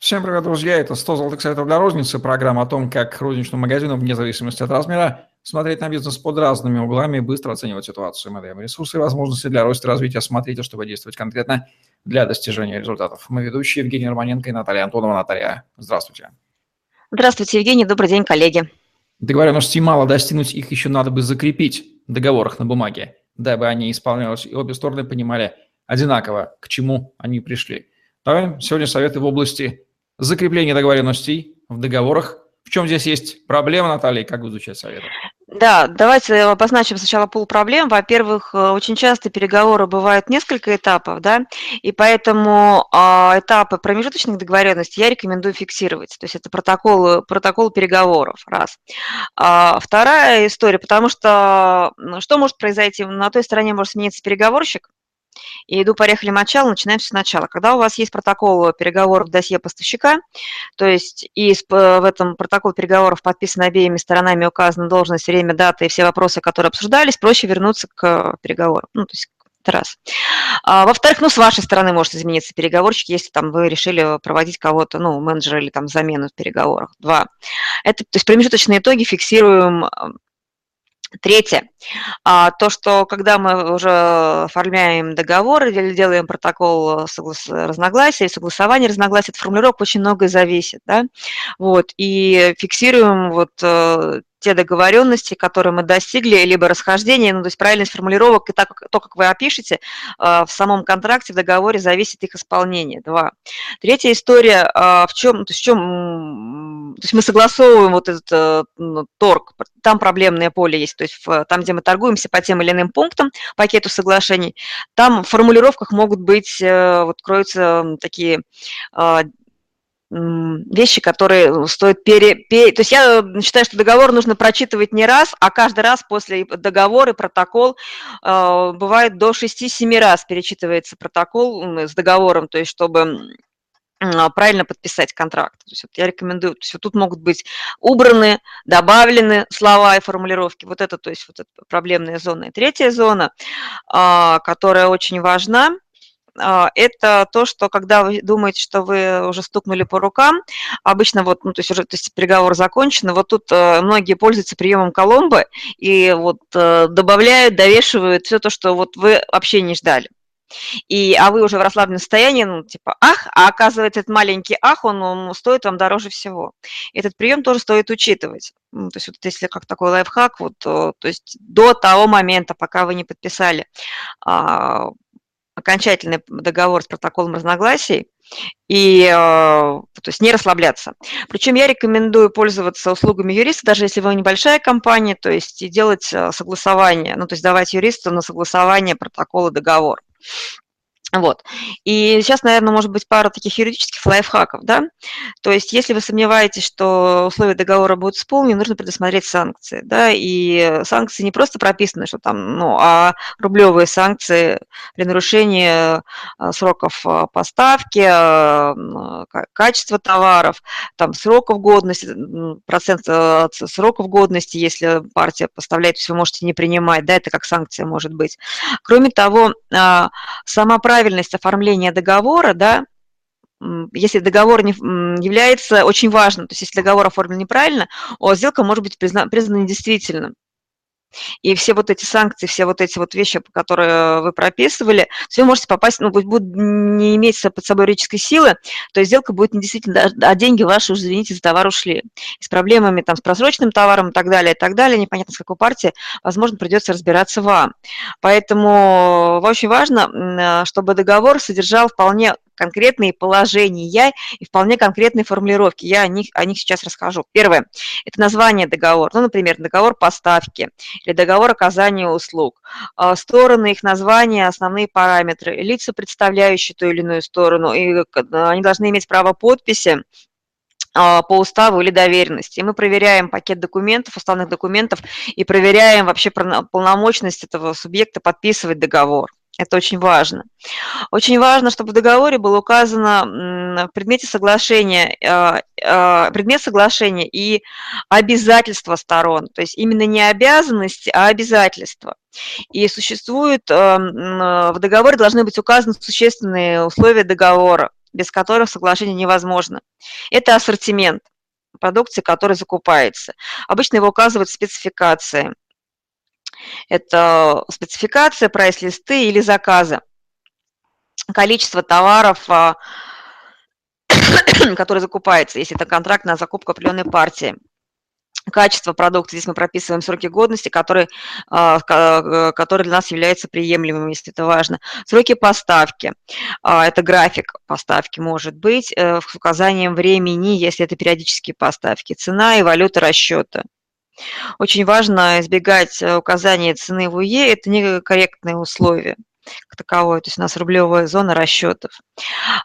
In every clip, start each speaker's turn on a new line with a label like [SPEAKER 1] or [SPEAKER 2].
[SPEAKER 1] Всем привет, друзья! Это 100 золотых советов для розницы, программа о том, как розничному магазину, вне зависимости от размера, смотреть на бизнес под разными углами и быстро оценивать ситуацию. Мы даем ресурсы и возможности для роста и развития. Смотрите, чтобы действовать конкретно для достижения результатов. Мы ведущие Евгений Романенко и Наталья Антонова. Наталья, здравствуйте.
[SPEAKER 2] Здравствуйте, Евгений. Добрый день, коллеги.
[SPEAKER 1] Договоренности мало, достигнуть их еще надо бы закрепить в договорах на бумаге, дабы они исполнялись и обе стороны понимали одинаково, к чему они пришли. Давай сегодня советы в области закрепление договоренностей в договорах. В чем здесь есть проблема, Наталья, как вы изучать советы?
[SPEAKER 2] Да, давайте обозначим сначала пол проблем. Во-первых, э, очень часто переговоры бывают несколько этапов, да, и поэтому а, этапы промежуточных договоренностей я рекомендую фиксировать. То есть это протокол, протокол переговоров, раз. А, вторая история, потому что что может произойти? На той стороне может смениться переговорщик, и иду, поехали, мочал, начинаем все сначала. Когда у вас есть протокол переговоров досье поставщика, то есть и в этом протокол переговоров подписан обеими сторонами, указана должность, время, дата и все вопросы, которые обсуждались, проще вернуться к переговорам. Ну, то есть это раз. А, во-вторых, ну, с вашей стороны может измениться переговорщик, если там вы решили проводить кого-то, ну, менеджера или там замену в переговорах. Два. Это, то есть промежуточные итоги фиксируем Третье. А, то, что когда мы уже оформляем договор или делаем протокол соглас... разногласия, согласования разногласий, от формулировок очень многое зависит. Да? Вот, и фиксируем вот э, те договоренности, которые мы достигли, либо расхождение, ну, то есть правильность формулировок и так, то, как вы опишете, э, в самом контракте, в договоре зависит их исполнение. Два. Третья история, э, в чем, то есть в чем, то есть мы согласовываем вот этот э, ну, торг, там проблемное поле есть, то есть там, где мы торгуемся по тем или иным пунктам, пакету соглашений, там в формулировках могут быть, вот кроются такие вещи, которые стоит пере, пере... То есть я считаю, что договор нужно прочитывать не раз, а каждый раз после договора протокол э, бывает до 6-7 раз перечитывается протокол с договором, то есть чтобы правильно подписать контракт. То есть вот я рекомендую, то есть вот тут могут быть убраны, добавлены слова и формулировки. Вот это, то есть вот это проблемная зона. И третья зона, э, которая очень важна – а, это то, что когда вы думаете, что вы уже стукнули по рукам, обычно вот, ну, то есть уже то есть переговор закончен, вот тут э, многие пользуются приемом Коломбо и вот э, добавляют, довешивают все то, что вот вы вообще не ждали. И, а вы уже в расслабленном состоянии, ну, типа, ах, а оказывается, этот маленький ах, он, он стоит вам дороже всего. Этот прием тоже стоит учитывать. Ну, то есть вот если как такой лайфхак, вот, то, то есть до того момента, пока вы не подписали а, окончательный договор с протоколом разногласий и э, то есть не расслабляться. Причем я рекомендую пользоваться услугами юриста, даже если вы небольшая компания, то есть и делать э, согласование, ну то есть давать юристу на согласование протокола договор. Вот. И сейчас, наверное, может быть пара таких юридических лайфхаков, да. То есть, если вы сомневаетесь, что условия договора будут исполнены, нужно предусмотреть санкции, да. И санкции не просто прописаны, что там, ну, а рублевые санкции при нарушении а, сроков а, поставки, а, качества товаров, там сроков годности, процент сроков годности, если партия поставляет, то есть вы можете не принимать, да, это как санкция может быть. Кроме того, сама правильность правильность оформления договора, да, если договор не является очень важным, то есть если договор оформлен неправильно, сделка может быть признана, признана недействительным. И все вот эти санкции, все вот эти вот вещи, которые вы прописывали, все можете попасть, ну, будут не иметь под собой юридической силы, то есть сделка будет недействительна, а деньги ваши, уже, извините, за товар ушли. И с проблемами там, с просроченным товаром и так далее, и так далее, непонятно с какой партии, возможно, придется разбираться вам. Поэтому очень важно, чтобы договор содержал вполне конкретные положения и вполне конкретные формулировки. Я о них, о них сейчас расскажу. Первое – это название договора. Ну, например, договор поставки или договор оказания услуг. А, стороны, их названия, основные параметры, лица, представляющие ту или иную сторону, и они должны иметь право подписи а, по уставу или доверенности. И мы проверяем пакет документов, уставных документов и проверяем вообще полномочность этого субъекта подписывать договор. Это очень важно. Очень важно, чтобы в договоре было указано в предмете соглашения, а, а, предмет соглашения и обязательства сторон. То есть именно не обязанности, а обязательства. И существует, в договоре должны быть указаны существенные условия договора. без которых соглашение невозможно. Это ассортимент продукции, который закупается. Обычно его указывают в спецификации. Это спецификация, прайс-листы или заказы. Количество товаров, а, который закупается, если это контракт на закупку определенной партии качество продукта, здесь мы прописываем сроки годности, которые, а, которые для нас являются приемлемыми, если это важно. Сроки поставки, а, это график поставки может быть, э, с указанием времени, если это периодические поставки, цена и валюта расчета. Очень важно избегать э, указания цены в УЕ, это некорректные условия как таковой, то есть у нас рублевая зона расчетов.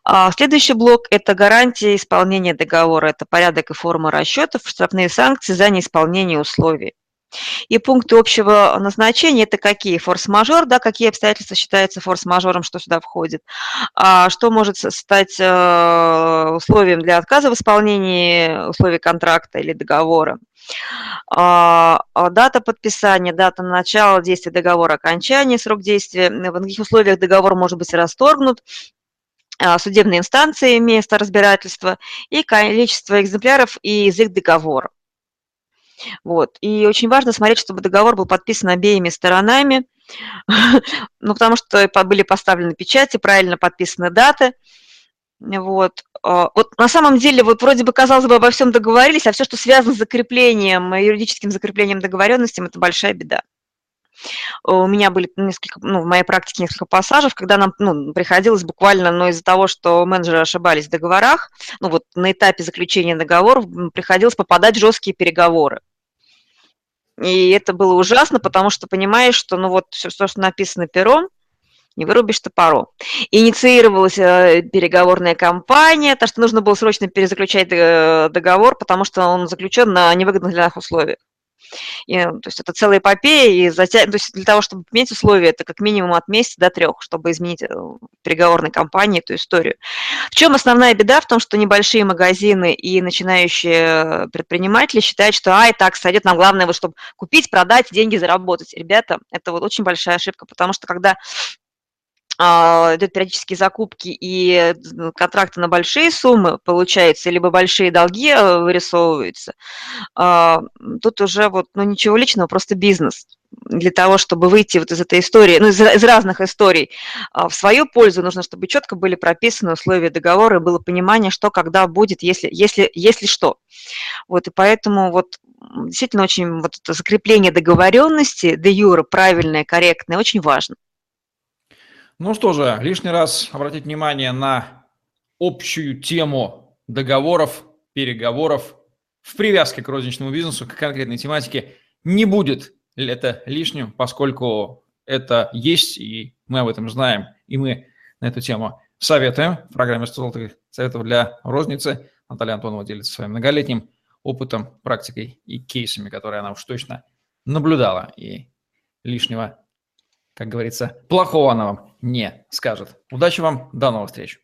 [SPEAKER 2] А следующий блок – это гарантия исполнения договора, это порядок и форма расчетов, штрафные санкции за неисполнение условий. И пункты общего назначения – это какие? Форс-мажор, да, какие обстоятельства считаются форс-мажором, что сюда входит. А что может стать э, условием для отказа в исполнении условий контракта или договора? А, а дата подписания, дата начала действия договора, окончания, срок действия, в каких условиях договор может быть расторгнут, а, судебные инстанции, место разбирательства и количество экземпляров и язык договора. Вот. И очень важно смотреть, чтобы договор был подписан обеими сторонами, ну, потому что были поставлены печати, правильно подписаны даты. Вот. А, вот на самом деле, вот вроде бы, казалось бы, обо всем договорились, а все, что связано с закреплением, юридическим закреплением договоренности, это большая беда. У меня были несколько, ну, в моей практике несколько пассажев, когда нам ну, приходилось буквально, но из-за того, что менеджеры ошибались в договорах, ну вот на этапе заключения договоров приходилось попадать в жесткие переговоры. И это было ужасно, потому что понимаешь, что ну вот все, что написано пером, не вырубишь топором. Инициировалась э, переговорная кампания, то что нужно было срочно перезаключать э, договор, потому что он заключен на невыгодных для нас условиях. И, то есть это целая эпопея, и затя... то есть для того, чтобы поменять условия, это как минимум от месяца до трех, чтобы изменить э, переговорной кампании эту историю. В чем основная беда? В том, что небольшие магазины и начинающие предприниматели считают, что ай, так сойдет, нам главное, вот, чтобы купить, продать, деньги заработать. Ребята, это вот очень большая ошибка, потому что когда идут периодические закупки и контракты на большие суммы получаются, либо большие долги э, вырисовываются, а, тут уже вот, ну, ничего личного, просто бизнес. Для того, чтобы выйти вот из этой истории, ну, из, из разных историй а, в свою пользу, нужно, чтобы четко были прописаны условия договора и было понимание, что когда будет, если, если, если что. Вот, и поэтому вот действительно очень вот это закрепление договоренности, де юра, правильное, корректное, очень важно.
[SPEAKER 1] Ну что же, лишний раз обратить внимание на общую тему договоров, переговоров в привязке к розничному бизнесу, к конкретной тематике. Не будет это лишним, поскольку это есть, и мы об этом знаем, и мы на эту тему советуем в программе 100 золотых советов для розницы. Наталья Антонова делится своим многолетним опытом, практикой и кейсами, которые она уж точно наблюдала, и лишнего как говорится, плохого она вам не скажет. Удачи вам, до новых встреч.